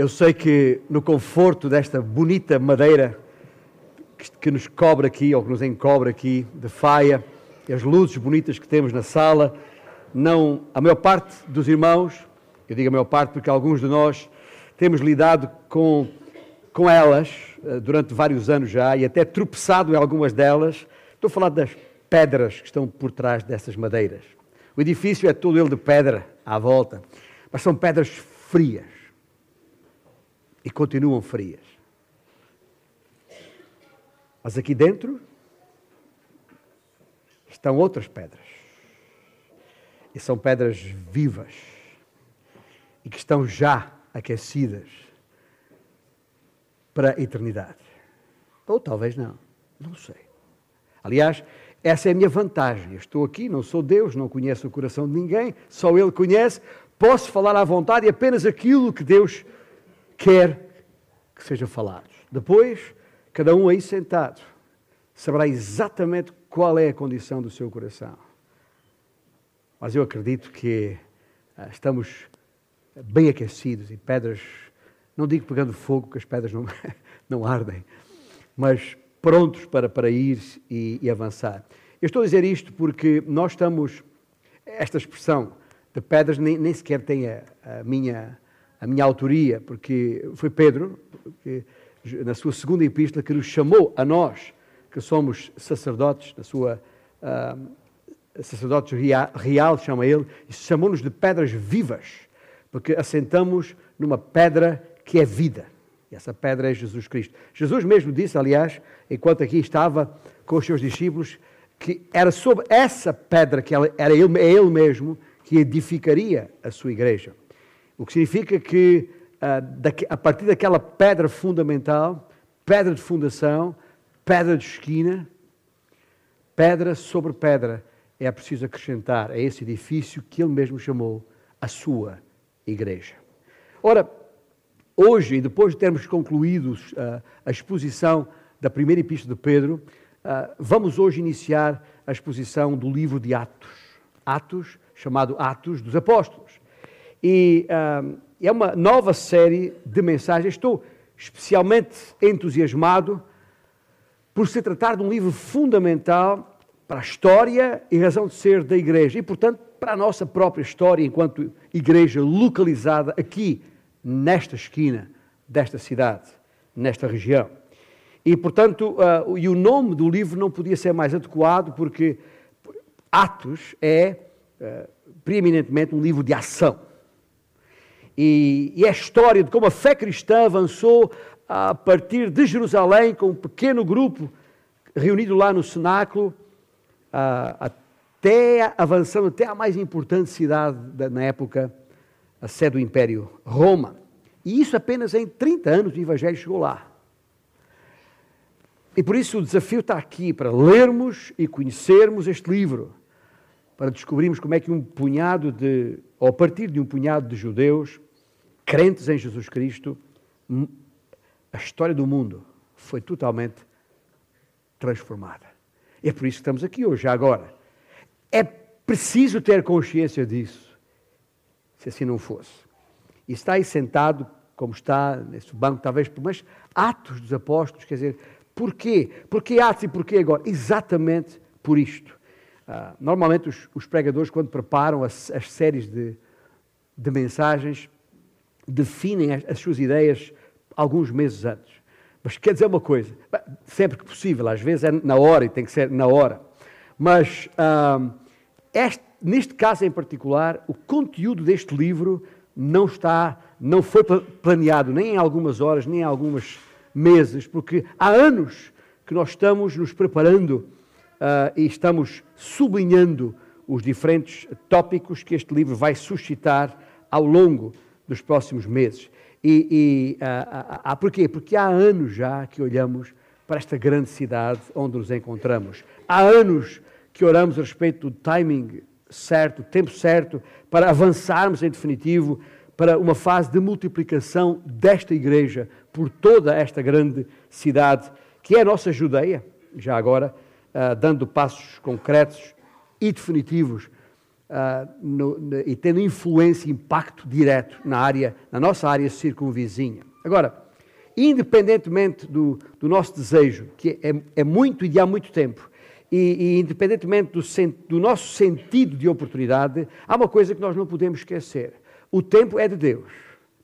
Eu sei que no conforto desta bonita madeira que nos cobre aqui, ou que nos encobre aqui, de faia, e as luzes bonitas que temos na sala, não, a maior parte dos irmãos, eu digo a maior parte porque alguns de nós temos lidado com, com elas eh, durante vários anos já e até tropeçado em algumas delas. Estou a falar das pedras que estão por trás dessas madeiras. O edifício é todo ele de pedra à volta, mas são pedras frias e continuam frias. Mas aqui dentro estão outras pedras. E são pedras vivas e que estão já aquecidas para a eternidade. Ou talvez não, não sei. Aliás, essa é a minha vantagem. Eu estou aqui, não sou Deus, não conheço o coração de ninguém, só Ele conhece. Posso falar à vontade e apenas aquilo que Deus quer que seja falado. Depois, cada um aí sentado saberá exatamente qual é a condição do seu coração. Mas eu acredito que ah, estamos bem aquecidos e pedras, não digo pegando fogo, porque as pedras não, não ardem, mas prontos para, para ir e, e, avançar. Eu estou a dizer isto porque nós estamos, esta expressão de pedras nem, nem sequer tem a, a, minha, a minha autoria, porque foi Pedro, que, na sua segunda epístola, que nos chamou a nós, que somos sacerdotes, na sua uh, sacerdotes real, real, chama ele, e chamou-nos de pedras vivas, porque assentamos numa pedra que é vida. E essa pedra é Jesus Cristo. Jesus mesmo disse, aliás, enquanto aqui estava com os seus discípulos, que era sobre essa pedra que era ele, é ele mesmo que edificaria a sua igreja. O que significa que ah, a partir daquela pedra fundamental, pedra de fundação, pedra de esquina, pedra sobre pedra, é preciso acrescentar a esse edifício que ele mesmo chamou a sua igreja. Ora, hoje, e depois de termos concluído uh, a exposição da primeira epístola de Pedro, uh, vamos hoje iniciar a exposição do livro de Atos. Atos, chamado Atos dos Apóstolos. E uh, é uma nova série de mensagens. Estou especialmente entusiasmado por se tratar de um livro fundamental para a história e razão de ser da Igreja e, portanto, para a nossa própria história enquanto Igreja localizada aqui, nesta esquina desta cidade, nesta região. E, portanto, uh, e o nome do livro não podia ser mais adequado porque Atos é uh, preeminentemente um livro de ação. E, e a história de como a fé cristã avançou a partir de Jerusalém com um pequeno grupo reunido lá no cenáculo até avançando até a mais importante cidade da, na época, a sede do Império, Roma. E isso apenas em 30 anos o Evangelho chegou lá. E por isso o desafio está aqui, para lermos e conhecermos este livro, para descobrirmos como é que um punhado de, ou a partir de um punhado de judeus, crentes em Jesus Cristo, a história do mundo foi totalmente transformada. É por isso que estamos aqui hoje, agora. É preciso ter consciência disso, se assim não fosse. E está aí sentado, como está, nesse banco, talvez, mas Atos dos Apóstolos, quer dizer, porquê? Porquê Atos e porquê agora? Exatamente por isto. Uh, normalmente os, os, pregadores, quando preparam as, as séries de, de, mensagens, definem as, as suas ideias alguns meses antes. Mas quer dizer uma coisa, sempre que possível, às vezes é na hora e tem que ser na hora. Mas este, neste caso em particular, o conteúdo deste livro não está, não foi planeado nem em algumas horas, nem em alguns meses, porque há anos que nós estamos nos preparando uh, e estamos sublinhando os diferentes tópicos que este livro vai suscitar ao longo dos próximos meses. E, e ah, ah, porquê? Porque há anos já que olhamos para esta grande cidade onde nos encontramos. Há anos que oramos a respeito do timing certo, tempo certo, para avançarmos em definitivo para uma fase de multiplicação desta igreja por toda esta grande cidade, que é a nossa Judeia, já agora, uh, dando passos concretos e definitivos uh, no, no, e tendo influência e impacto direto na área, na nossa área circunvizinha. Agora, independentemente do, do nosso desejo, que é, é, muito e de há muito tempo, e, e independentemente do, do nosso sentido de oportunidade, há uma coisa que nós não podemos esquecer: o tempo é de Deus,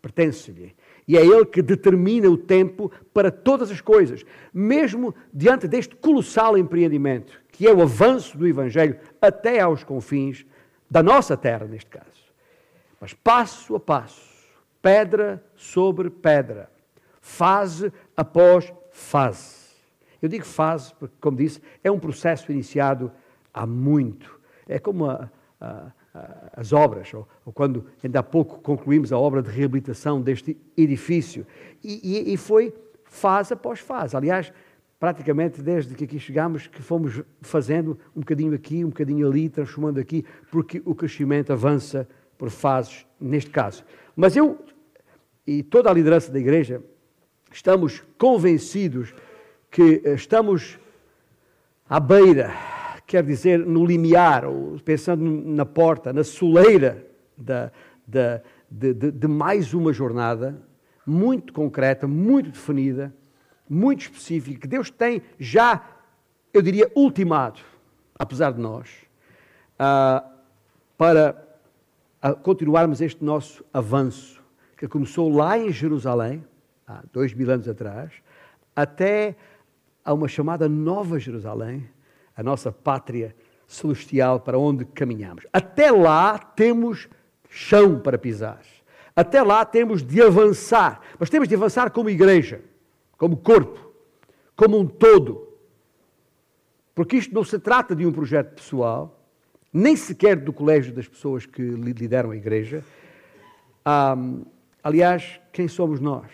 pertence-lhe. E é Ele que determina o tempo para todas as coisas, mesmo diante deste colossal empreendimento, que é o avanço do Evangelho até aos confins da nossa terra, neste caso. Mas passo a passo, pedra sobre pedra, fase após fase. Eu digo fase porque, como disse, é um processo iniciado há muito. É como a, a, a, as obras, ou, ou, quando ainda há pouco concluímos a obra de reabilitação deste edifício. E, e, e foi fase após fase. Aliás, praticamente desde que aqui chegámos, que fomos fazendo um bocadinho aqui, um bocadinho ali, transformando aqui, porque o crescimento avança por fases, neste caso. Mas eu e toda a liderança da igreja estamos convencidos que estamos à beira, quer dizer, no limiar, ou pensando na porta, na soleira da, da, de, de, de mais uma jornada muito concreta, muito definida, muito específico que Deus tem já, eu diria, ultimado, apesar de nós, uh, para uh, continuarmos este nosso avanço, que começou lá em Jerusalém, há dois mil anos atrás, até a uma chamada Nova Jerusalém, a nossa pátria celestial para onde caminhamos. Até lá temos chão para pisar. Até lá temos de avançar, mas temos de avançar como igreja como corpo, como um todo. Porque isto não se trata de um projeto pessoal, nem sequer do colégio das pessoas que lideram a igreja. Aliás, quem somos nós?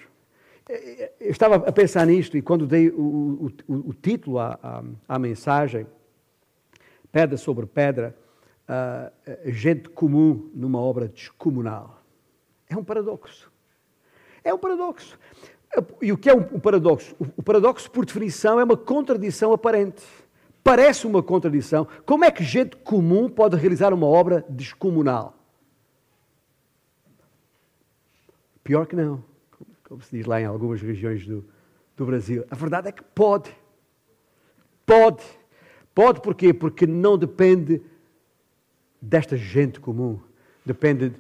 Eu estava a pensar nisto e quando dei o, o, o título à, à, à, mensagem, Pedra sobre Pedra, uh, gente comum numa obra descomunal. É um paradoxo. É um paradoxo. E o que é um, paradoxo? O paradoxo, por definição, é uma contradição aparente. Parece uma contradição. Como é que gente comum pode realizar uma obra descomunal? Pior que não, como se diz lá em algumas regiões do, do Brasil. A verdade é que pode. Pode. Pode porquê? Porque não depende desta gente comum. Depende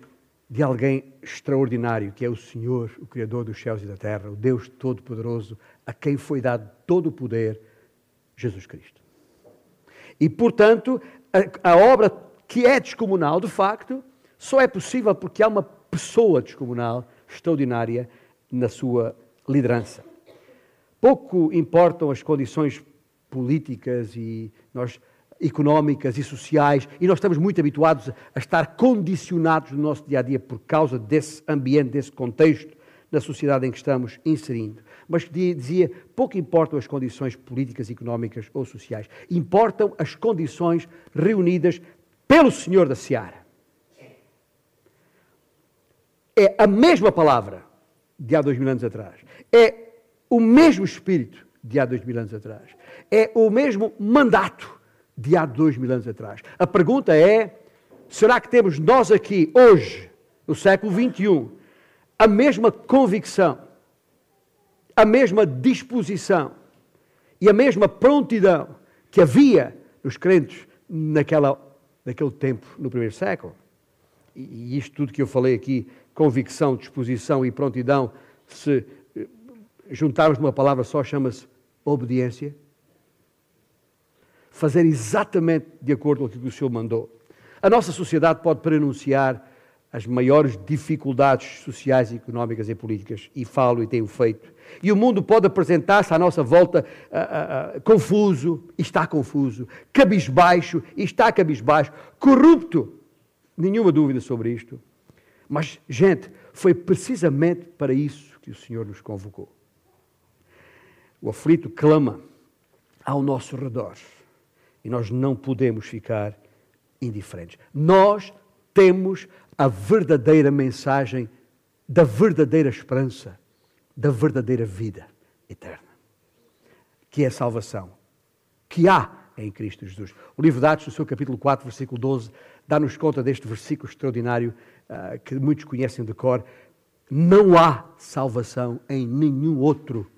de alguém extraordinário, que é o Senhor, o Criador dos céus e da terra, o Deus Todo-Poderoso, a quem foi dado todo o poder, Jesus Cristo. E, portanto, a, a, obra que é descomunal, de facto, só é possível porque há uma pessoa descomunal, extraordinária, na sua liderança. Pouco importam as condições políticas e nós económicas e sociais, e nós estamos muito habituados a estar condicionados no nosso dia a dia por causa desse ambiente, desse contexto na sociedade em que estamos inserindo. Mas dizia, pouco importam as condições políticas, económicas ou sociais, importam as condições reunidas pelo Senhor da Seara. É a mesma palavra de há dois mil anos atrás. É o mesmo espírito de há dois mil anos atrás. É o mesmo mandato de há dois mil anos atrás. A pergunta é: será que temos nós aqui, hoje, no século XXI, a mesma convicção, a mesma disposição e a mesma prontidão que havia nos crentes naquela, naquele tempo, no primeiro século? E isto tudo que eu falei aqui, convicção, disposição e prontidão, se eh, juntarmos numa palavra só, chama-se obediência fazer exatamente de acordo com aquilo que o Senhor mandou. A nossa sociedade pode prenunciar as maiores dificuldades sociais, económicas e políticas, e falo e tenho feito. E o mundo pode apresentar-se à nossa volta uh, uh, confuso, e está confuso, cabisbaixo, e está cabisbaixo, corrupto, nenhuma dúvida sobre isto. Mas, gente, foi precisamente para isso que o Senhor nos convocou. O aflito clama ao nosso redor. E nós não podemos ficar indiferentes. Nós temos a verdadeira mensagem da verdadeira esperança, da verdadeira vida eterna, que é a salvação, que há em Cristo Jesus. O livro de Atos, no seu capítulo 4, versículo 12, dá-nos conta deste versículo extraordinário uh, que muitos conhecem de cor. Não há salvação em nenhum outro.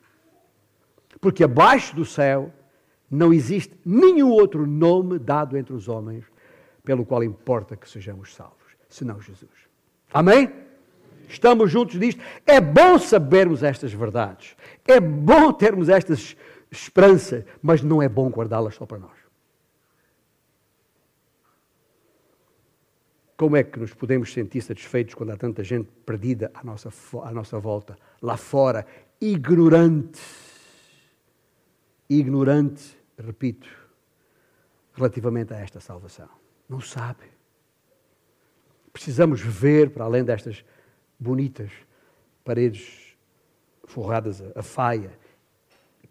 Porque abaixo do céu não existe nenhum outro nome dado entre os homens pelo qual importa que sejamos salvos, senão Jesus. Amém? Estamos juntos nisto. É bom sabermos estas verdades. É bom termos estas esperanças, mas não é bom guardá-las só para nós. Como é que nos podemos sentir satisfeitos quando há tanta gente perdida à nossa, à nossa volta, lá fora, ignorante? Ignorante, repito, relativamente a esta salvação. Não sabe. Precisamos ver para além destas bonitas paredes forradas a, faia,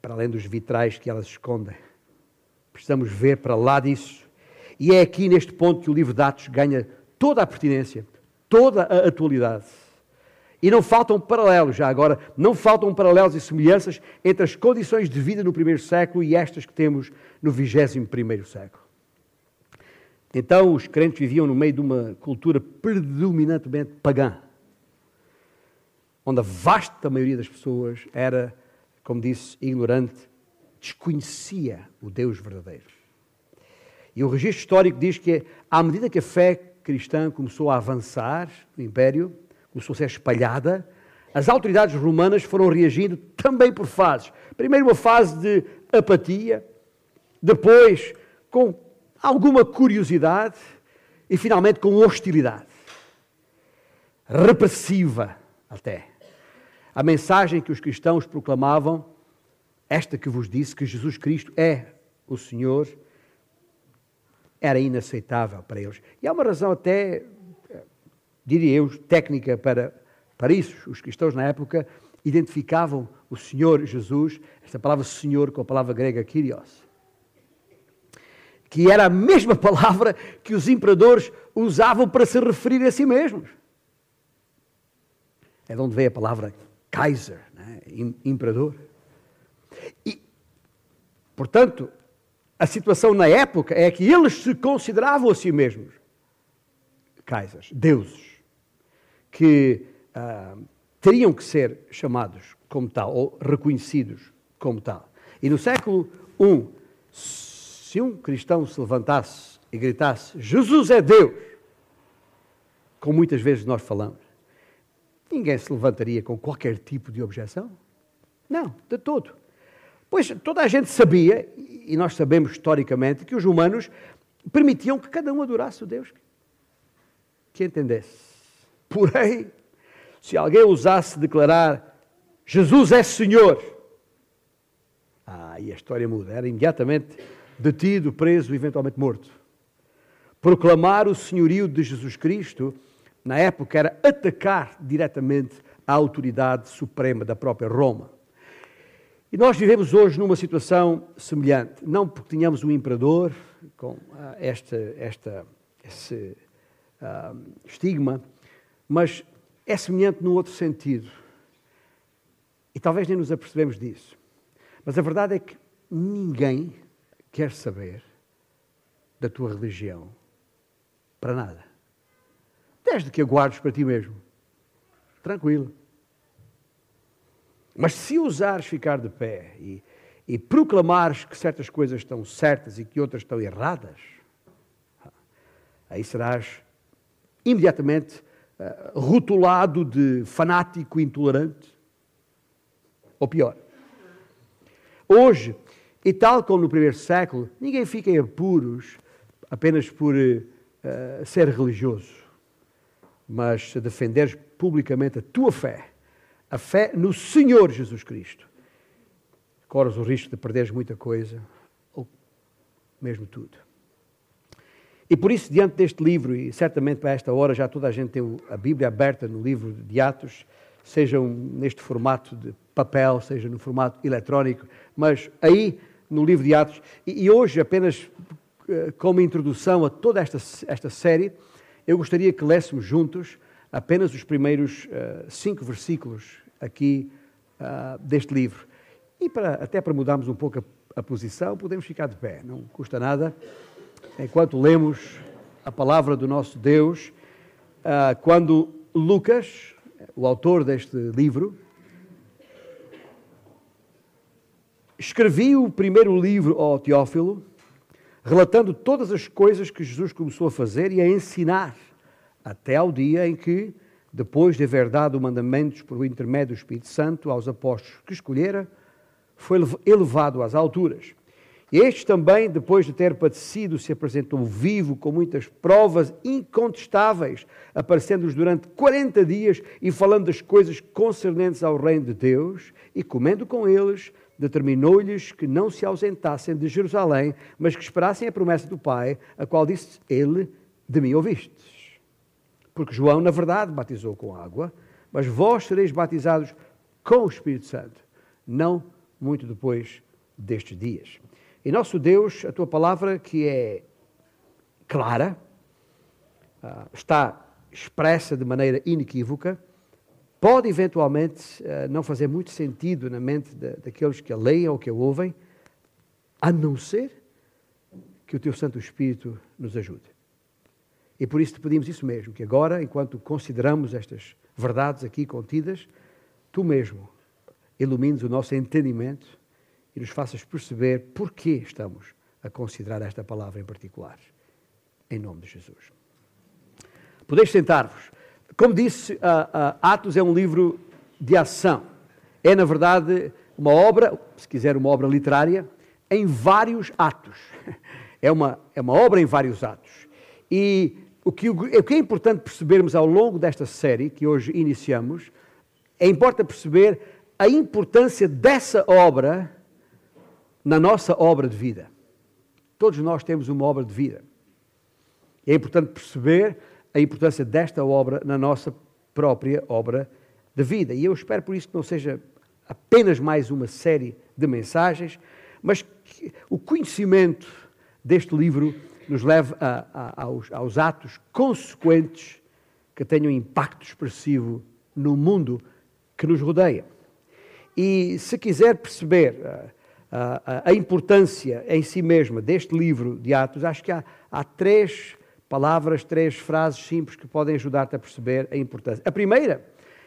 para além dos vitrais que elas escondem. Precisamos ver para lá disso. E é aqui neste ponto que o livro de Atos ganha toda a pertinência, toda a atualidade. E não faltam paralelos, já agora, não faltam paralelos e semelhanças entre as condições de vida no primeiro século e estas que temos no vigésimo primeiro século. Então, os crentes viviam no meio de uma cultura predominantemente pagã, onde a vasta maioria das pessoas era, como disse, ignorante, desconhecia o Deus verdadeiro. E o registro histórico diz que, à medida que a fé cristã começou a avançar no Império, começou a ser espalhada, as autoridades romanas foram reagindo também por fases. Primeiro, uma fase de apatia, depois, com alguma curiosidade e, finalmente, com hostilidade. Repressiva, até. A mensagem que os cristãos proclamavam, esta que vos disse, que Jesus Cristo é o Senhor, era inaceitável para eles. E há uma razão até, diria eu, técnica para, para isso. Os cristãos na época identificavam o Senhor Jesus, esta palavra Senhor com a palavra grega Kyrios, que era a mesma palavra que os imperadores usavam para se referir a si mesmos. É de onde vem a palavra Kaiser, né? imperador. E, portanto, a situação na época é que eles se consideravam a si mesmos kaisers, deuses, que uh, teriam que ser chamados como tal, ou reconhecidos como tal. E no século I, se um cristão se levantasse e gritasse Jesus é Deus, como muitas vezes nós falamos, ninguém se levantaria com qualquer tipo de objeção. Não, de todo. Pois toda a gente sabia, e nós sabemos historicamente, que os humanos permitiam que cada um adorasse o Deus que entendesse. Porém, se alguém ousasse declarar Jesus é Senhor, ah, e a história muda, era imediatamente detido, preso, eventualmente morto. Proclamar o senhorio de Jesus Cristo, na época, era atacar diretamente a autoridade suprema da própria Roma. E nós vivemos hoje numa situação semelhante, não porque tenhamos um imperador com ah, esta, esta, esse uh, estigma, mas é semelhante num outro sentido. E talvez nem nos apercebemos disso. Mas a verdade é que ninguém quer saber da tua religião para nada. Desde que a guardes para ti mesmo. Tranquilo. Mas se ousares ficar de pé e, e proclamares que certas coisas estão certas e que outras estão erradas, aí serás imediatamente rotulado de fanático intolerante. Ou pior. Hoje, e tal como no primeiro século, ninguém fica em apuros apenas por uh, ser religioso, mas se defenderes publicamente a tua fé a fé no Senhor Jesus Cristo, corres o risco de perderes muita coisa, ou mesmo tudo. E por isso, diante deste livro, e certamente para esta hora já toda a gente tem a Bíblia aberta no livro de Atos, seja neste formato de papel, seja no formato eletrónico, mas aí no livro de Atos, e, hoje apenas eh, como introdução a toda esta, esta série, eu gostaria que lêssemos juntos apenas os primeiros uh, cinco versículos aqui uh, deste livro. E para, até para mudarmos um pouco a, a, posição, podemos ficar de pé, não custa nada. Enquanto lemos a palavra do nosso Deus uh, quando Lucas, o autor deste livro, escrevia o primeiro livro ao Teófilo, relatando todas as coisas que Jesus começou a fazer e a ensinar, até ao dia em que, depois de haver dado mandamentos por intermédio do Espírito Santo aos apóstolos que escolhera, foi elevado às alturas. Este também, depois de ter padecido, se apresentou vivo com muitas provas incontestáveis, aparecendo-lhes durante 40 dias e falando das coisas concernentes ao reino de Deus e comendo com eles, determinou-lhes que não se ausentassem de Jerusalém, mas que esperassem a promessa do Pai, a qual disse ele: De mim ouvistes. Porque João, na verdade, batizou com água, mas vós sereis batizados com o Espírito Santo, não muito depois destes dias. E nosso Deus, a tua palavra que é clara, ah, está expressa de maneira inequívoca, pode eventualmente ah, não fazer muito sentido na mente daqueles que a leem ou que a ouvem, a não ser que o teu Santo Espírito nos ajude. E por isso te pedimos isso mesmo, que agora, enquanto consideramos estas verdades aqui contidas, tu mesmo ilumines o nosso entendimento e nos faças perceber porquê estamos a considerar esta palavra em particular. Em nome de Jesus. Podeis sentar-vos. Como disse, uh, uh, Atos é um livro de ação. É, na verdade, uma obra, se quiser, uma obra literária, em vários atos. É uma, é uma obra em vários atos. E o que, o que é importante percebermos ao longo desta série, que hoje iniciamos, é importante perceber a importância dessa obra na nossa obra de vida. Todos nós temos uma obra de vida. É importante perceber a importância desta obra na nossa própria obra de vida. E eu espero por isso que não seja apenas mais uma série de mensagens, mas que o conhecimento deste livro nos leve a, a, aos, aos atos consequentes que tenham impacto expressivo no mundo que nos rodeia. E se quiser perceber uh, a, importância em si mesma deste livro de Atos, acho que há, há três palavras, três frases simples que podem ajudar-te a perceber a importância. A primeira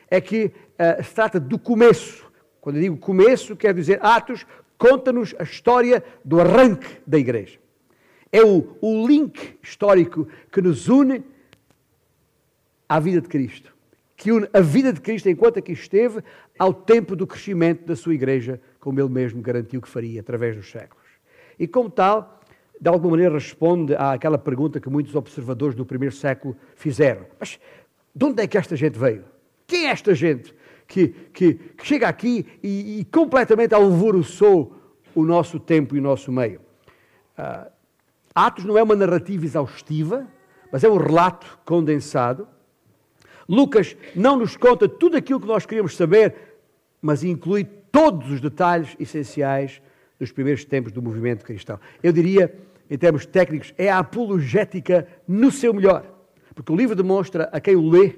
é que uh, se trata do começo. Quando eu digo começo, quer dizer Atos conta-nos a história do arranque da igreja. É o, o link histórico que nos une à vida de Cristo. Que une a vida de Cristo enquanto aqui esteve ao tempo do crescimento da sua igreja como ele mesmo garantiu que faria através dos séculos. E como tal, de alguma maneira responde àquela pergunta que muitos observadores do primeiro século fizeram. Mas de onde é que esta gente veio? Quem é esta gente que, que, que chega aqui e, e, completamente alvoroçou o nosso tempo e o nosso meio? Uh, Atos não é uma narrativa exaustiva, mas é um relato condensado. Lucas não nos conta tudo aquilo que nós queríamos saber, mas inclui todos os detalhes essenciais dos primeiros tempos do movimento cristão. Eu diria, em termos técnicos, é a apologética no seu melhor, porque o livro demonstra a quem o lê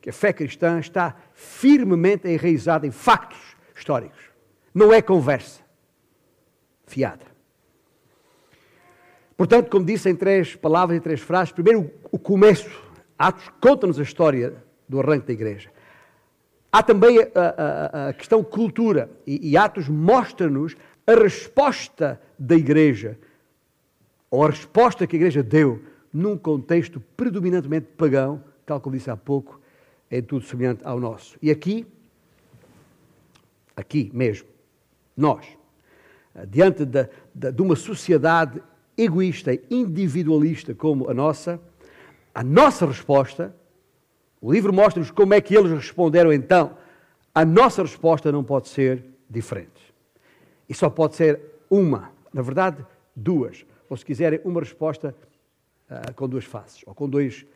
que a fé cristã está firmemente enraizada em factos históricos. Não é conversa fiada. Portanto, como disse em três palavras e três frases, primeiro o começo. Atos conta-nos a história do arranque da igreja. Há também a, a, a questão cultura, e, e Atos mostra-nos a resposta da igreja, ou a resposta que a igreja deu num contexto predominantemente pagão, tal como disse há pouco, é tudo semelhante ao nosso. E aqui, aqui mesmo, nós, diante de, de, de uma sociedade egoísta e individualista como a nossa, a nossa resposta o livro mostra-nos como é que eles responderam então. A nossa resposta não pode ser diferente. E só pode ser uma, na verdade, duas. Ou se quiserem, uma resposta uh, com duas faces, ou com dois,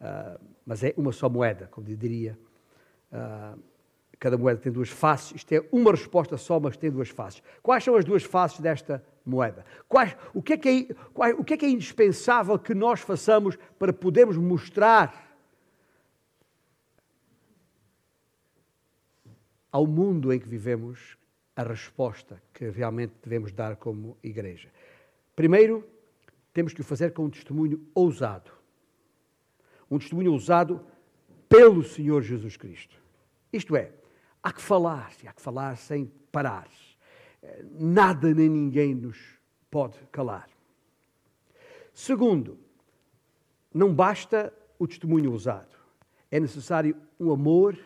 uh, mas é uma só moeda, como diria. Uh, cada moeda tem duas faces. Isto é uma resposta só, mas tem duas faces. Quais são as duas faces desta moeda? Quais, o, que é que é, quais, o que é que é indispensável que nós façamos para podermos mostrar ao mundo em que vivemos a resposta que realmente devemos dar como igreja. Primeiro, temos que o fazer com um testemunho ousado. um testemunho usado pelo Senhor Jesus Cristo. Isto é, há que falar, há que falar sem parar. Nada nem ninguém nos pode calar. Segundo, não basta o testemunho usado. É necessário um amor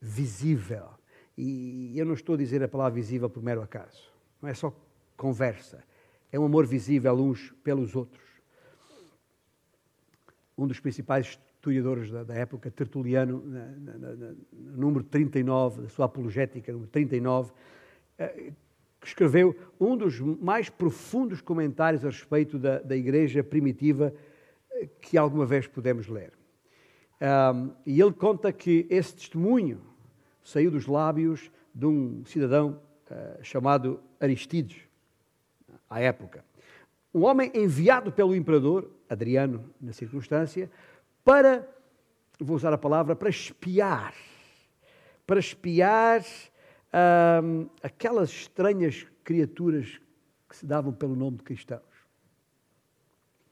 visível. E eu não estou a dizer a palavra visível por mero acaso. Não é só conversa. É um amor visível uns pelos outros. Um dos principais historiadores da, da época, Tertuliano, na, na, na, no número 39, da sua apologética, número 39, eh, escreveu um dos mais profundos comentários a respeito da, da igreja primitiva eh, que alguma vez pudemos ler. Um, e ele conta que esse testemunho saiu dos lábios de um cidadão uh, chamado Aristides, à época. Um homem enviado pelo imperador, Adriano, na circunstância, para, vou usar a palavra, para espiar. Para espiar um, aquelas estranhas criaturas que se davam pelo nome de cristãos.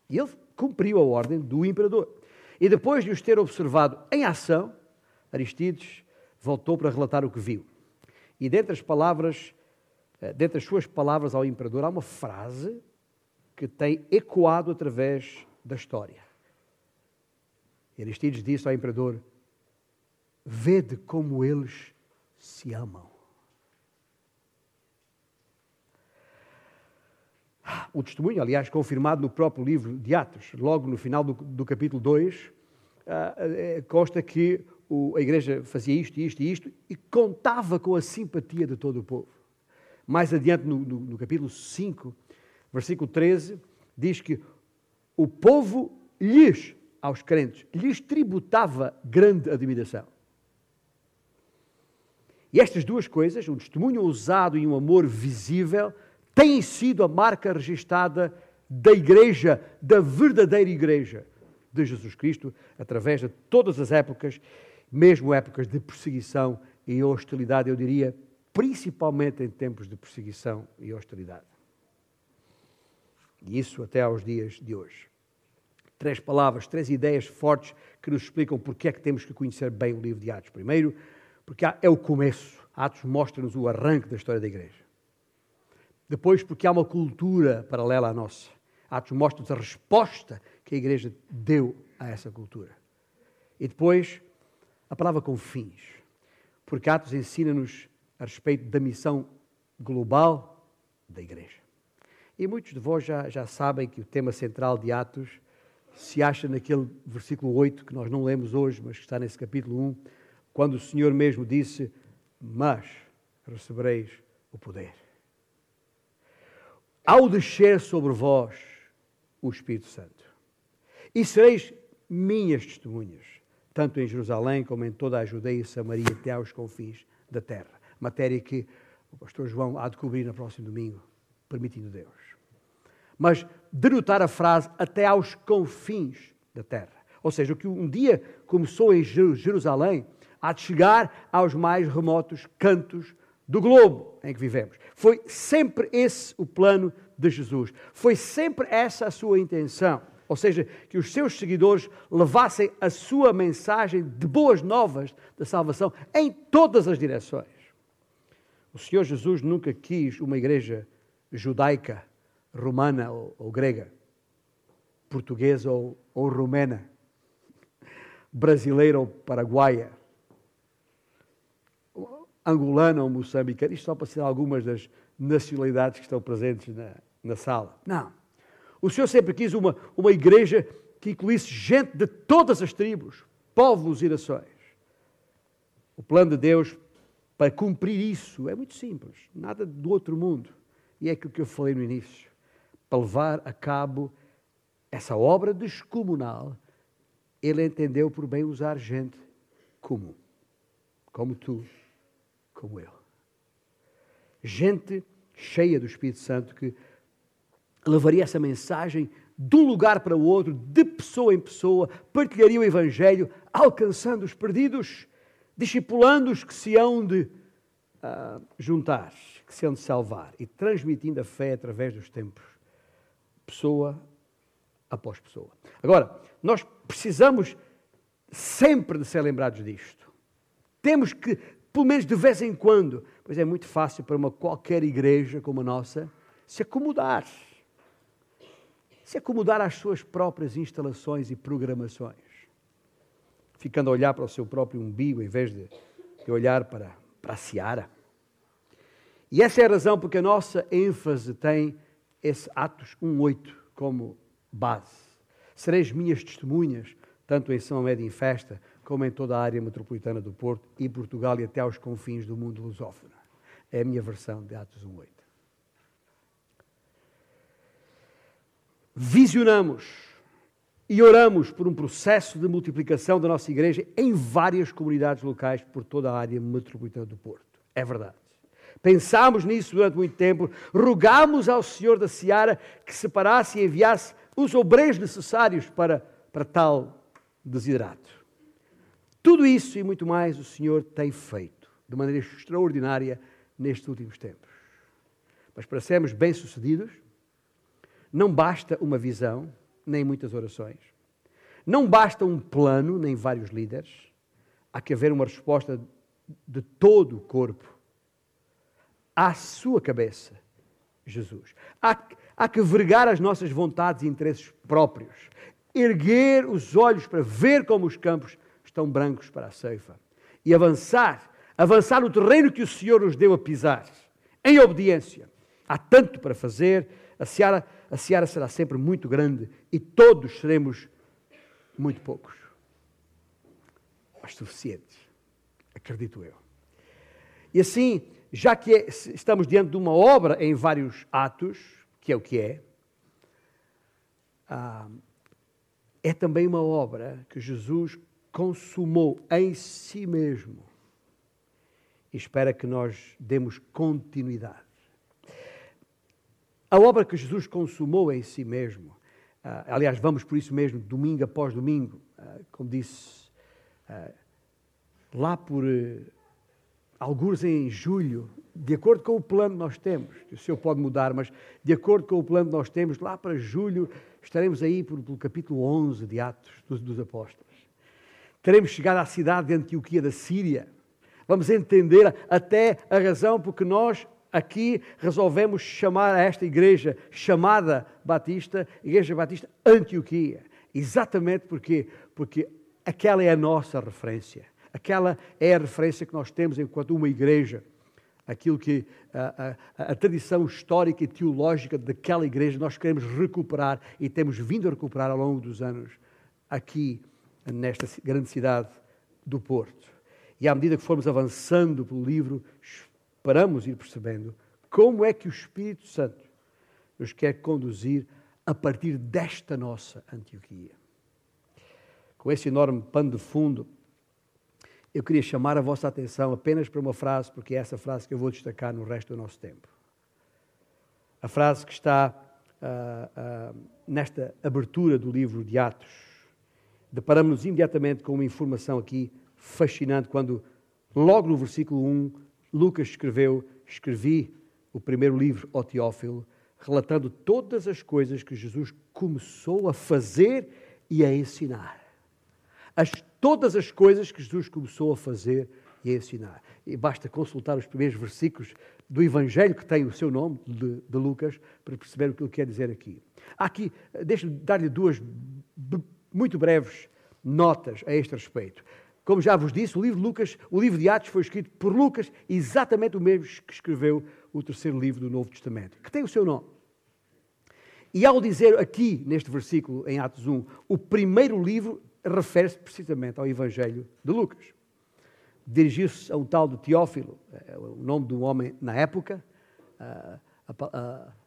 E ele cumpriu a ordem do imperador. E depois de os ter observado em ação, Aristides voltou para relatar o que viu. E dentre as palavras, eh, dentre as suas palavras ao imperador, há uma frase que tem ecoado através da história. Aristides disse ao imperador: Vede como eles se amam. O testemunho, aliás, confirmado no próprio livro de Atos, logo no final do, do capítulo 2, uh, uh, consta que o, a igreja fazia isto, isto e isto e contava com a simpatia de todo o povo. Mais adiante, no, no, no capítulo 5, versículo 13, diz que o povo lhes, aos crentes, lhes tributava grande admiração. E estas duas coisas, um testemunho ousado e um amor visível, têm sido a marca registada da igreja, da verdadeira igreja de Jesus Cristo, através de todas as épocas, mesmo épocas de perseguição e hostilidade, eu diria, principalmente em tempos de perseguição e hostilidade. E isso até aos dias de hoje. Três palavras, três ideias fortes que nos explicam porque é que temos que conhecer bem o livro de Atos. Primeiro, porque é o começo. Atos mostra-nos o arranque da história da igreja. Depois, porque há uma cultura paralela à nossa. Atos mostra-nos a resposta que a igreja deu a essa cultura. E depois, a palavra com fins. Porque Atos ensina-nos a respeito da missão global da igreja. E muitos de vós já, já sabem que o tema central de Atos se acha naquele versículo 8 que nós não lemos hoje, mas que está nesse capítulo 1, quando o Senhor mesmo disse: Mas recebereis o poder. Ao descer sobre vós o Espírito Santo, e sereis minhas testemunhas, tanto em Jerusalém como em toda a Judeia e Samaria, até aos confins da terra. Matéria que o pastor João há de cobrir no próximo domingo, permitindo Deus mas denotar a frase até aos confins da terra. Ou seja, o que um dia começou em Jerusalém, há de chegar aos mais remotos cantos do globo em que vivemos. Foi sempre esse o plano de Jesus. Foi sempre essa a sua intenção. Ou seja, que os seus seguidores levassem a sua mensagem de boas novas da salvação em todas as direções. O Senhor Jesus nunca quis uma igreja judaica romana ou, ou grega, portuguesa ou, ou romena, brasileira ou paraguaia, angolana ou moçambicana, isto só para citar algumas das nacionalidades que estão presentes na, na sala. Não. O Senhor sempre quis uma, uma igreja que incluísse gente de todas as tribos, povos e nações. O plano de Deus para cumprir isso é muito simples, nada do outro mundo. E é aquilo que eu falei no início para levar a cabo essa obra descomunal, ele entendeu por bem usar gente comum, como tu, como eu. Gente cheia do Espírito Santo que levaria essa mensagem de um lugar para o outro, de pessoa em pessoa, partilharia o Evangelho, alcançando os perdidos, discipulando os que se hão de uh, juntar, que se hão de salvar e transmitindo a fé através dos tempos pessoa após pessoa. Agora, nós precisamos sempre de ser lembrados disto. Temos que, pelo menos de vez em quando, pois é muito fácil para uma qualquer igreja como a nossa se acomodar. Se acomodar às suas próprias instalações e programações. Ficando a olhar para o seu próprio umbigo em vez de, de olhar para, para a seara. E essa é a razão porque a nossa ênfase tem esse Atos 1.8 como base. Sereis minhas testemunhas, tanto em São Médio em Festa, como em toda a área metropolitana do Porto e Portugal e até aos confins do mundo lusófono. É a minha versão de Atos 1.8. Visionamos e oramos por um processo de multiplicação da nossa igreja em várias comunidades locais por toda a área metropolitana do Porto. É verdade. Pensámos nisso durante muito tempo, rogámos ao Senhor da Seara que separasse e enviasse os obreiros necessários para, para tal desiderato. Tudo isso e muito mais o Senhor tem feito de maneira extraordinária nestes últimos tempos. Mas para sermos bem-sucedidos, não basta uma visão, nem muitas orações. Não basta um plano, nem vários líderes. Há que haver uma resposta de todo o corpo à sua cabeça, Jesus. Há, há que vergar as nossas vontades e interesses próprios, erguer os olhos para ver como os campos estão brancos para a ceifa e avançar, avançar no terreno que o Senhor nos deu a pisar, em obediência. Há tanto para fazer, a seara, a seara será sempre muito grande e todos seremos muito poucos, mas suficientes, acredito eu. E assim, já que é, estamos diante de uma obra em vários atos, que é o que é, ah, é também uma obra que Jesus consumou em si mesmo e espera que nós demos continuidade. A obra que Jesus consumou em si mesmo, ah, aliás, vamos por isso mesmo, domingo após domingo, ah, como disse, lá por alguns em julho, de acordo com o plano que nós temos, o Senhor pode mudar, mas de acordo com o plano que nós temos, lá para julho estaremos aí pelo, pelo capítulo 11 de Atos dos, dos Apóstolos. Teremos chegado à cidade de Antioquia da Síria. Vamos entender até a razão porque nós aqui resolvemos chamar a esta igreja chamada Batista, Igreja Batista Antioquia. Exatamente porque, porque aquela é a nossa referência. Aquela é a referência que nós temos enquanto uma igreja. Aquilo que a, a, a, tradição histórica e teológica daquela igreja nós queremos recuperar e temos vindo a recuperar ao longo dos anos aqui nesta grande cidade do Porto. E à medida que formos avançando pelo livro, esperamos ir percebendo como é que o Espírito Santo nos quer conduzir a partir desta nossa Antioquia. Com esse enorme pano de fundo, eu queria chamar a vossa atenção apenas para uma frase, porque é essa frase que eu vou destacar no resto do nosso tempo. A frase que está uh, uh, nesta abertura do livro de Atos. Deparamos-nos imediatamente com uma informação aqui fascinante, quando, logo no versículo 1, Lucas escreveu: Escrevi o primeiro livro ao Teófilo, relatando todas as coisas que Jesus começou a fazer e a ensinar. As todas as coisas que Jesus começou a fazer e a ensinar. E basta consultar os primeiros versículos do Evangelho, que tem o seu nome, de, de Lucas, para perceber o que ele quer dizer aqui. Aqui, deixe-me dar-lhe duas muito breves notas a este respeito. Como já vos disse, o livro de Lucas, o livro de Atos foi escrito por Lucas, exatamente o mesmo que escreveu o terceiro livro do Novo Testamento, que tem o seu nome. E ao dizer aqui, neste versículo, em Atos 1, o primeiro livro refere-se precisamente ao Evangelho de Lucas. Dirigiu-se a um tal de Teófilo, é o nome um homem na época.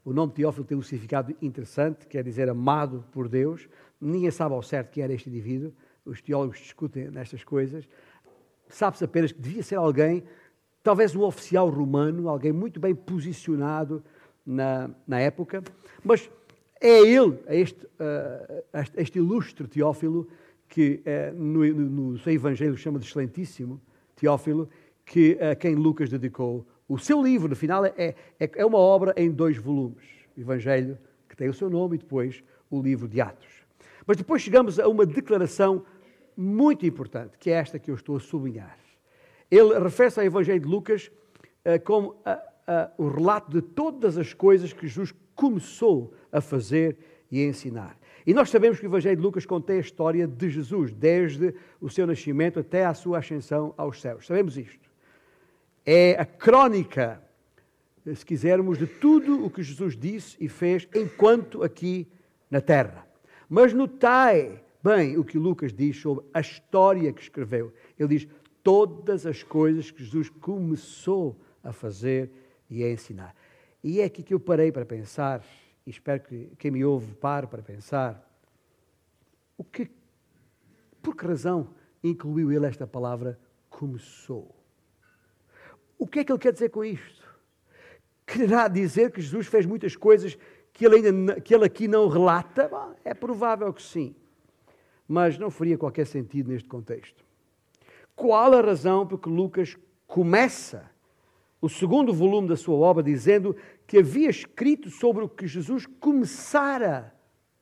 o nome Teófilo tem um significado interessante, quer dizer amado por Deus. Ninguém sabe ao certo quem era este indivíduo, os teólogos discutem nestas coisas. Sabe-se apenas que devia ser alguém, talvez um oficial romano, alguém muito bem posicionado na, na época, mas é ele, este, uh, este ilustre Teófilo, que eh, no, no, seu Evangelho chama de excelentíssimo, Teófilo, que, a quem Lucas dedicou o seu livro. No final, é, é, é uma obra em dois volumes. O Evangelho, que tem o seu nome, e depois o livro de Atos. Mas depois chegamos a uma declaração muito importante, que é esta que eu estou a sublinhar. Ele refere-se ao Evangelho de Lucas uh, como uh, uh, o relato de todas as coisas que Jesus começou a fazer e a ensinar. E nós sabemos que o Evangelho de Lucas contém a história de Jesus, desde o seu nascimento até à sua ascensão aos céus. Sabemos isto. É a crónica, se quisermos, de tudo o que Jesus disse e fez enquanto aqui na terra. Mas notai bem o que Lucas diz sobre a história que escreveu. Ele diz todas as coisas que Jesus começou a fazer e a ensinar. E é aqui que eu parei para pensar e espero que quem me ouve pare para pensar, o que, por que razão incluiu ele esta palavra começou? O que é que ele quer dizer com isto? Quererá dizer que Jesus fez muitas coisas que ele, ainda, que ele aqui não relata? Bom, é provável que sim, mas não faria qualquer sentido neste contexto. Qual a razão por que Lucas começa o segundo volume da sua obra, dizendo que havia escrito sobre o que Jesus começara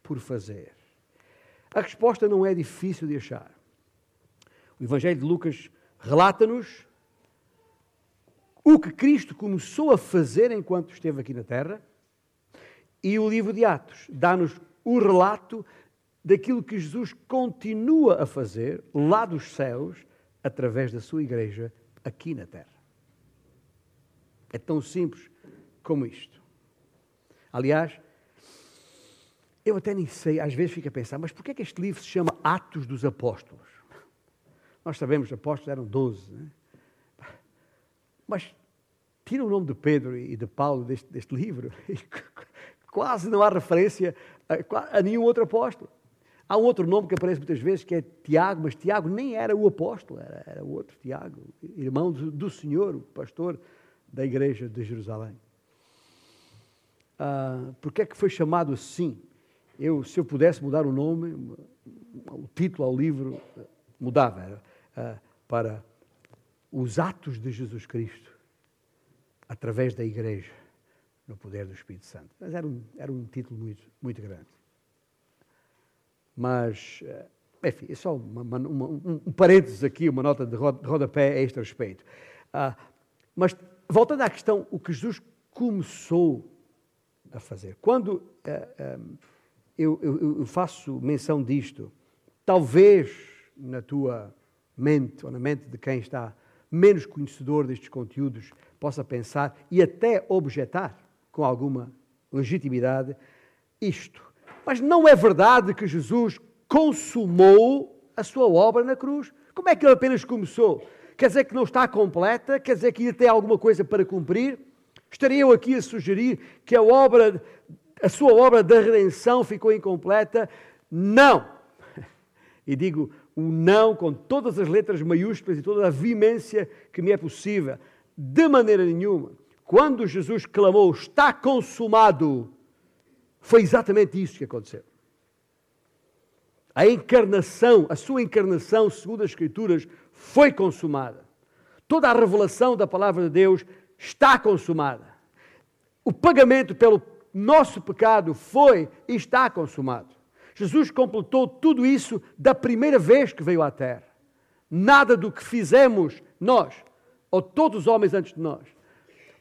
por fazer. A resposta não é difícil de achar. O Evangelho de Lucas relata-nos o que Cristo começou a fazer enquanto esteve aqui na Terra, e o livro de Atos dá-nos o relato daquilo que Jesus continua a fazer lá dos céus, através da sua igreja aqui na Terra. É tão simples como isto. Aliás, eu até nem sei, às vezes fico a pensar, mas porquê é que este livro se chama Atos dos Apóstolos? Nós sabemos apóstolos eram doze, né? mas tira o nome de Pedro e de Paulo deste, deste livro e quase não há referência a, a, nenhum outro apóstolo. Há outro nome que aparece muitas vezes que é Tiago, mas Tiago nem era o apóstolo, era, era outro Tiago, irmão do, do Senhor, o pastor da igreja de Jerusalém. Ah, Porque é que foi chamado assim? Eu, se eu pudesse mudar o nome, o título ao livro, mudava era, ah, para Os Atos de Jesus Cristo, através da igreja, no poder do Espírito Santo. Mas era um, era um título muito, muito grande. Mas, ah, enfim, é só uma, uma, um, um parênteses aqui, uma nota de rodapé a este respeito. Ah, mas voltando à questão, o que Jesus começou a fazer. Quando eh, um, eh, eu, eu, eu, faço menção disto, talvez na tua mente, ou na mente de quem está menos conhecedor destes conteúdos, possa pensar e até objetar com alguma legitimidade isto. Mas não é verdade que Jesus consumou a sua obra na cruz. Como é que ele apenas começou? Quer dizer que não está completa? Quer dizer que ainda tem alguma coisa para cumprir? Estaria eu aqui a sugerir que a obra, a sua obra da redenção ficou incompleta? Não! E digo o não com todas as letras maiúsculas e toda a vimência que me é possível. De maneira nenhuma. Quando Jesus clamou, está consumado, foi exatamente isso que aconteceu. A encarnação, a sua encarnação, segundo as Escrituras, foi consumada. Toda a revelação da palavra de Deus está consumada. O pagamento pelo nosso pecado foi e está consumado. Jesus completou tudo isso da primeira vez que veio à Terra. Nada do que fizemos nós, ou todos os homens antes de nós,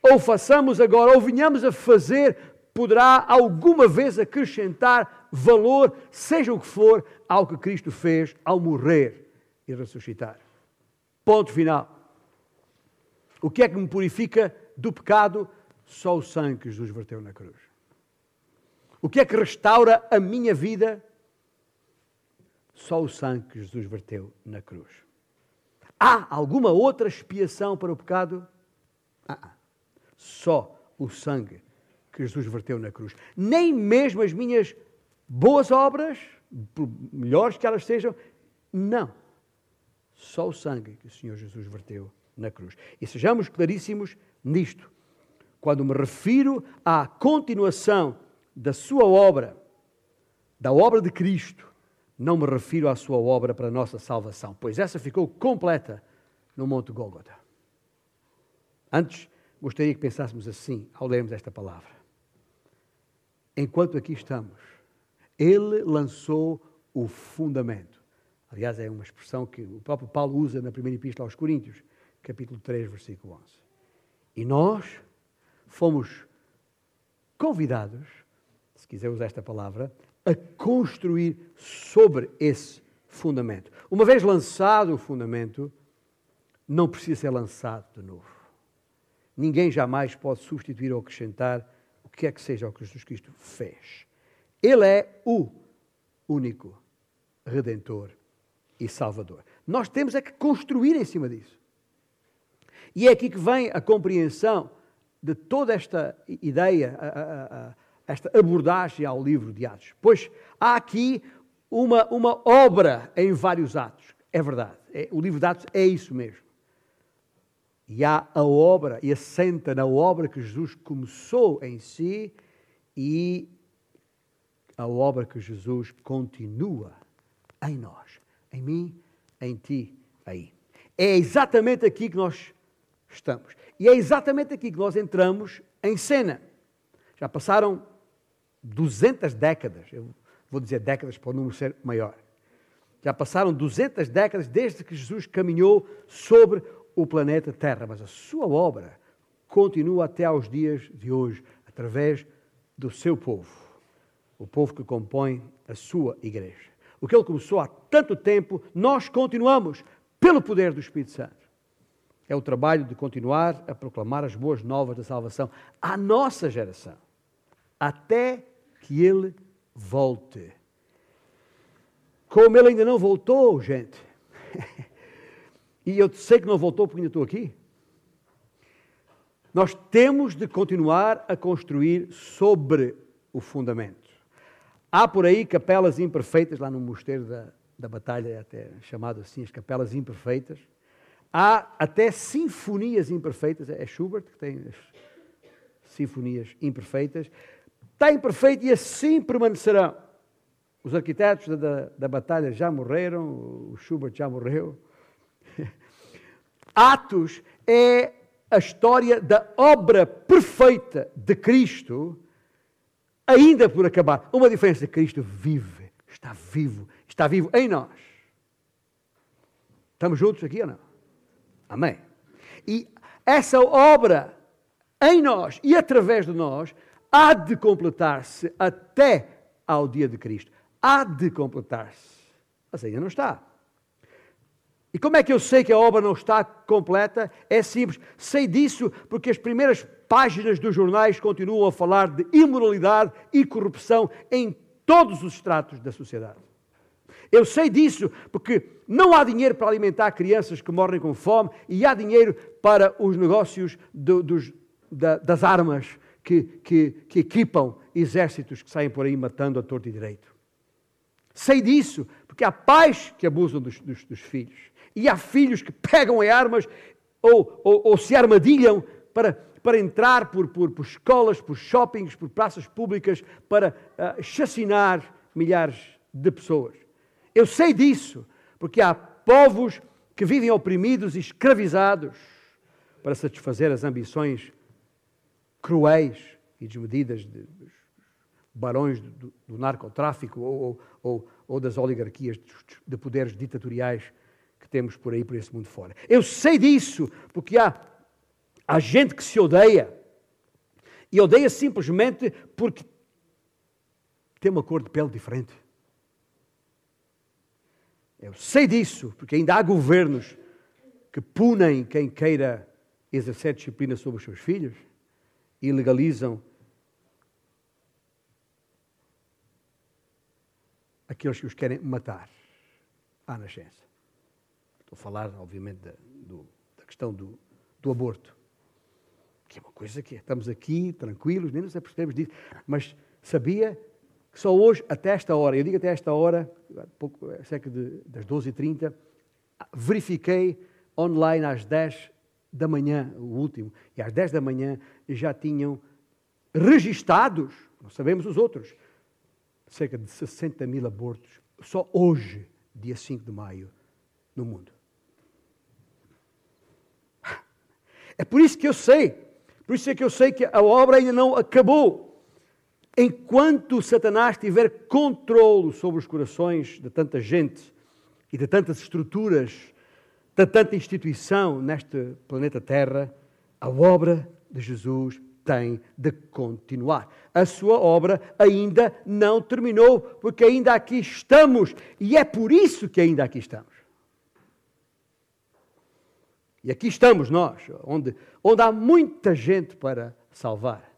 ou façamos agora, ou venhamos a fazer, poderá alguma vez acrescentar valor, seja o que for, ao que Cristo fez ao morrer e ressuscitar. Ponto final. O que é que me purifica do pecado? Só o sangue que Jesus verteu na cruz. O que é que restaura a minha vida? Só o sangue que Jesus verteu na cruz. Há alguma outra expiação para o pecado? Ah, ah. Só o sangue que Jesus verteu na cruz. Nem mesmo as minhas boas obras, por melhores que elas sejam, não. Só o sangue que o Senhor Jesus verteu na cruz. E sejamos claríssimos nisto. Quando me refiro à continuação da sua obra, da obra de Cristo, não me refiro à sua obra para a nossa salvação, pois essa ficou completa no Monte Gólgota. Antes, gostaria que pensássemos assim ao lermos esta palavra. Enquanto aqui estamos, Ele lançou o fundamento. Aliás, é uma expressão que o próprio Paulo usa na primeira epístola aos Coríntios, capítulo 3, versículo 11. E nós fomos convidados, se quiser usar esta palavra, a construir sobre esse fundamento. Uma vez lançado o fundamento, não precisa ser lançado de novo. Ninguém jamais pode substituir ou acrescentar que é que seja o que Jesus Cristo fez. Ele é o único redentor e salvador. Nós temos é que construir em cima disso. E é aqui que vem a compreensão de toda esta ideia, a, a, a, esta abordagem ao livro de Atos. Pois há aqui uma, uma obra em vários atos. É verdade. É, o livro de Atos é isso mesmo. E há a obra, e assenta na obra que Jesus começou em si e a obra que Jesus continua em nós, em mim, em ti, aí. É exatamente aqui que nós estamos. E é exatamente aqui que nós entramos em cena. Já passaram 200 décadas, eu vou dizer décadas para o número ser maior. Já passaram 200 décadas desde que Jesus caminhou sobre o planeta Terra, mas a sua obra continua até aos dias de hoje, através do seu povo, o povo que compõe a sua igreja. O que ele começou há tanto tempo, nós continuamos pelo poder do Espírito Santo. É o trabalho de continuar a proclamar as boas novas da salvação à nossa geração, até que ele volte. Como ele ainda não voltou, gente, e eu sei que não voltou porque ainda estou aqui, nós temos de continuar a construir sobre o fundamento. Há por aí capelas imperfeitas, lá no Mosteiro da, da Batalha, é até chamado assim, as capelas imperfeitas. Há até sinfonias imperfeitas, é Schubert que tem as sinfonias imperfeitas está imperfeito e assim permanecerão. Os arquitetos da, da, da batalha já morreram, o Schubert já morreu. Atos é a história da obra perfeita de Cristo, ainda por acabar. Uma diferença: Cristo vive, está vivo, está vivo em nós. Estamos juntos aqui ou não? Amém. E essa obra em nós e através de nós há de completar-se até ao dia de Cristo. Há de completar-se. Mas ainda não está. E como é que eu sei que a obra não está completa? É simples. Sei disso porque as primeiras páginas dos jornais continuam a falar de imoralidade e corrupção em todos os estratos da sociedade. Eu sei disso porque não há dinheiro para alimentar crianças que morrem com fome e há dinheiro para os negócios do, dos, da, das armas que, que, que equipam exércitos que saem por aí matando a torto e direito. Sei disso, porque há pais que abusam dos, dos, dos filhos. E há filhos que pegam em armas ou, ou, ou se armadilham para, para entrar por, por, por, escolas, por shoppings, por praças públicas, para uh, chacinar milhares de pessoas. Eu sei disso, porque há povos que vivem oprimidos e escravizados para satisfazer as ambições cruéis e desmedidas de, dos barões do, do narcotráfico ou, ou, ou, das oligarquias de poderes ditatoriais que temos por aí, por esse mundo fora. Eu sei disso, porque há, há gente que se odeia e odeia simplesmente porque tem uma cor de pele diferente. Eu sei disso, porque ainda há governos que punem quem queira exercer disciplina sobre os seus filhos e legalizam aqueles que os querem matar à nascença. Estou a falar, obviamente, da, do, da questão do, do, aborto, que é uma coisa que é, estamos aqui tranquilos, nem nos apercebemos disso, mas sabia que só hoje, até esta hora, eu digo até esta hora, pouco, cerca de, das 12h30, verifiquei online às 10 da manhã, o último, e às 10 da manhã já tinham registados, não sabemos os outros, cerca de 60 mil abortos, só hoje, dia 5 de maio, no mundo. É por isso que eu sei, por isso é que eu sei que a obra ainda não acabou. enquanto Satanás tiver controle sobre os corações de tanta gente e de tantas estruturas, de tanta instituição neste planeta Terra, a obra de Jesus tem de continuar. A sua obra ainda não terminou, porque ainda aqui estamos, e é por isso que ainda aqui estamos. E aqui estamos nós, onde, onde há muita gente para salvar.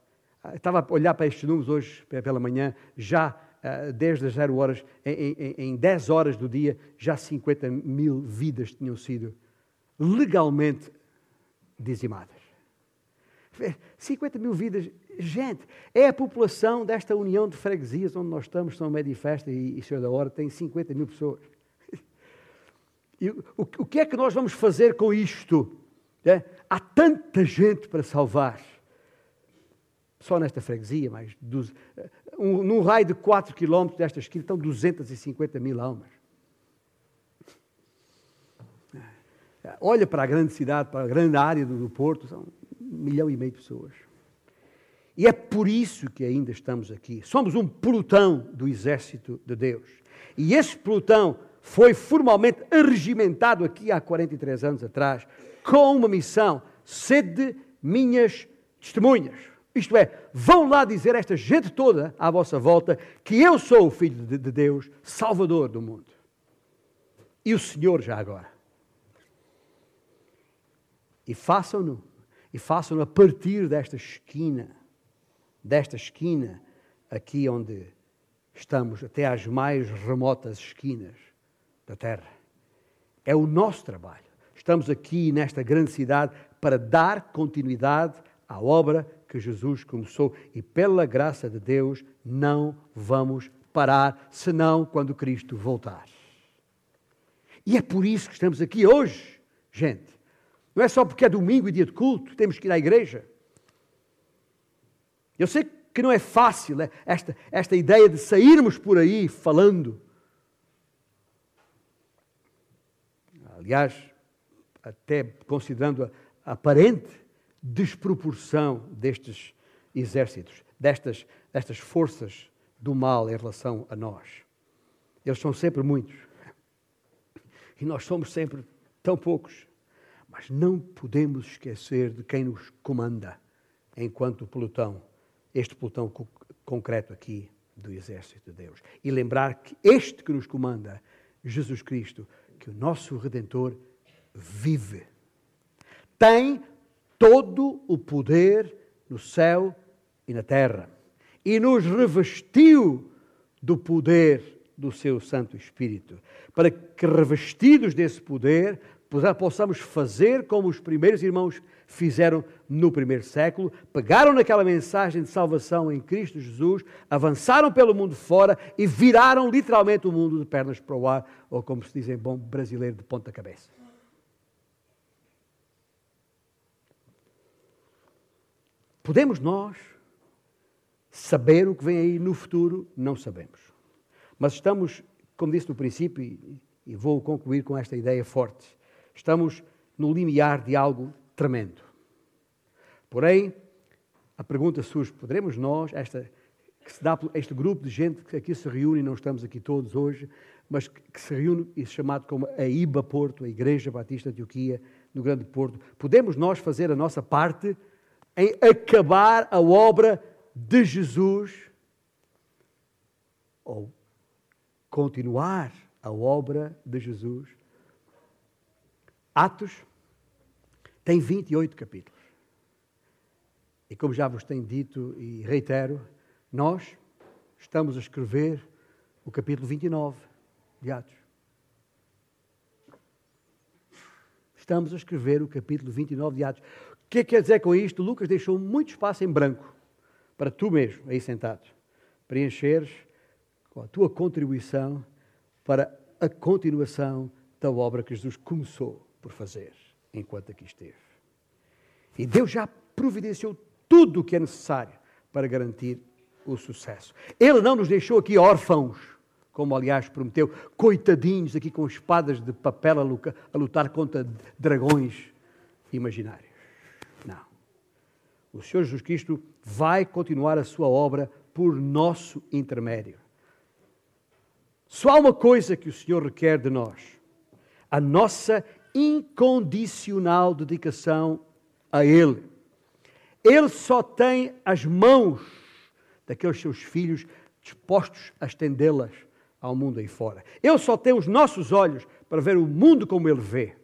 Ah, estava a olhar para estes números hoje pela manhã, já ah, desde as zero horas, em, em, em 10 horas do dia, já 50 mil vidas tinham sido legalmente dizimadas. 50 mil vidas, gente, é a população desta união de freguesias onde nós estamos, São Médio e Festa e, e Senhor da Hora, tem 50 mil pessoas. E o, o que é que nós vamos fazer com isto? É? Há tanta gente para salvar só nesta freguesia, mas dos, um, num raio de 4 quilómetros desta esquina estão 250 mil almas. Olha para a grande cidade, para a grande área do, do Porto, são um milhão e meio de pessoas. E é por isso que ainda estamos aqui. Somos um pelotão do exército de Deus. E esse pelotão foi formalmente arregimentado aqui há 43 anos atrás, com uma missão: sede minhas testemunhas. Isto é, vão lá dizer a esta gente toda à vossa volta que eu sou o Filho de Deus, Salvador do mundo. E o Senhor já agora. E façam-no, e façam-no a partir desta esquina, desta esquina aqui onde estamos, até às mais remotas esquinas da terra. É o nosso trabalho. Estamos aqui nesta grande cidade para dar continuidade à obra que Jesus começou e pela graça de Deus não vamos parar senão quando Cristo voltar. E é por isso que estamos aqui hoje, gente. Não é só porque é domingo e dia de culto, temos que ir à igreja. Eu sei que não é fácil é, esta, esta ideia de sairmos por aí falando. Aliás, até considerando a aparente desproporção destes exércitos, destas, destas forças do mal em relação a nós. Eles são sempre muitos. E nós somos sempre tão poucos. Mas não podemos esquecer de quem nos comanda enquanto pelotão, este pelotão co concreto aqui do exército de Deus. E lembrar que este que nos comanda, Jesus Cristo, que o nosso Redentor vive, tem todo o poder no céu e na terra. E nos revestiu do poder do seu Santo Espírito, para que, revestidos desse poder, possamos fazer como os primeiros irmãos fizeram no primeiro século, pegaram naquela mensagem de salvação em Cristo Jesus, avançaram pelo mundo fora e viraram literalmente o mundo de pernas para o ar, ou como se diz em bom brasileiro, de ponta cabeça. Podemos nós saber o que vem aí no futuro? Não sabemos. Mas estamos, como disse no princípio, e, vou concluir com esta ideia forte, estamos no limiar de algo tremendo. Porém, a pergunta surge: poderemos nós, esta, que se dá este grupo de gente que aqui se reúne, não estamos aqui todos hoje, mas que se reúne e chamado como a IBA Porto, a Igreja Batista Antioquia, no Grande Porto, podemos nós fazer a nossa parte em acabar a obra de Jesus ou continuar a obra de Jesus. Atos tem 28 capítulos. E como já vos tenho dito e reitero, nós estamos a escrever o capítulo 29 de Atos. Estamos a escrever o capítulo 29 de Atos. O que quer dizer com isto? Lucas deixou muito espaço em branco para tu mesmo, aí sentado, preencheres com a tua contribuição para a continuação da obra que Jesus começou por fazer enquanto aqui esteve. E Deus já providenciou tudo o que é necessário para garantir o sucesso. Ele não nos deixou aqui órfãos, como aliás prometeu, coitadinhos aqui com espadas de papel a lutar contra dragões imaginários o Senhor Jesus Cristo vai continuar a sua obra por nosso intermédio. Só há uma coisa que o Senhor requer de nós: a nossa incondicional dedicação a Ele. Ele só tem as mãos daqueles seus filhos dispostos a estendê-las ao mundo aí fora. Ele só tem os nossos olhos para ver o mundo como Ele vê.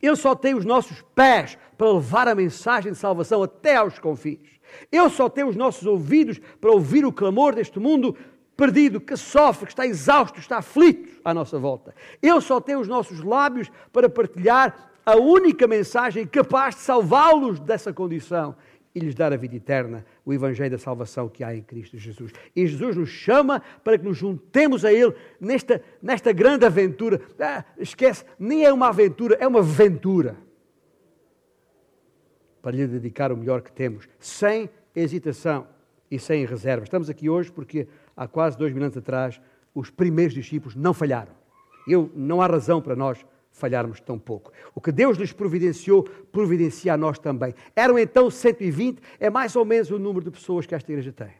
Ele só tem os nossos pés para levar a mensagem de salvação até aos confins. Ele só tem os nossos ouvidos para ouvir o clamor deste mundo perdido, que sofre, que está exausto, está aflito à nossa volta. Ele só tem os nossos lábios para partilhar a única mensagem capaz de salvá-los dessa condição e lhes dar a vida eterna, o Evangelho da salvação que há em Cristo Jesus. E Jesus nos chama para que nos juntemos a Ele nesta, nesta grande aventura. Ah, esquece, nem é uma aventura, é uma aventura. Para lhe dedicar o melhor que temos, sem hesitação e sem reserva. Estamos aqui hoje porque há quase dois mil anos atrás os primeiros discípulos não falharam. Eu, não há razão para nós falharmos tão pouco. O que Deus lhes providenciou, providencia a nós também. Eram então 120, é mais ou menos o número de pessoas que esta igreja tem.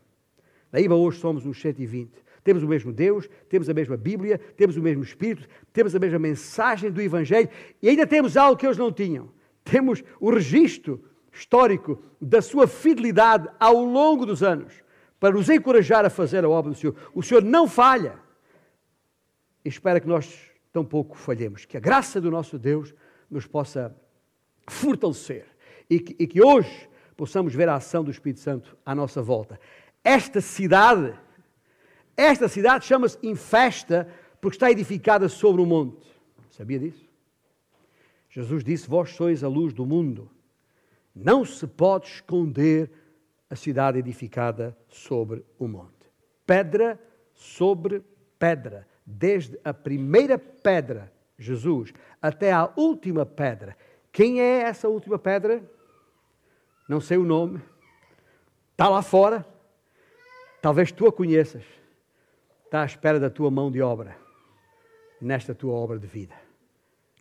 Na IBA hoje somos uns 120. Temos o mesmo Deus, temos a mesma Bíblia, temos o mesmo Espírito, temos a mesma mensagem do Evangelho e ainda temos algo que eles não tinham. Temos o registro histórico da sua fidelidade ao longo dos anos para nos encorajar a fazer a obra do Senhor. O Senhor não falha. E espera que nós tampouco falhemos. Que a graça do nosso Deus nos possa fortalecer e que, e que hoje possamos ver a ação do Espírito Santo à nossa volta. Esta cidade, esta cidade chama-se Infesta porque está edificada sobre um monte. Sabia disso? Jesus disse: Vós sois a luz do mundo. Não se pode esconder a cidade edificada sobre o monte. Pedra sobre pedra desde a primeira pedra, Jesus, até a última pedra. Quem é essa última pedra? Não sei o nome. Está lá fora. Talvez tu a conheças. Está à espera da tua mão de obra, nesta tua obra de vida.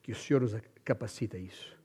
Que o Senhor nos capacita isso.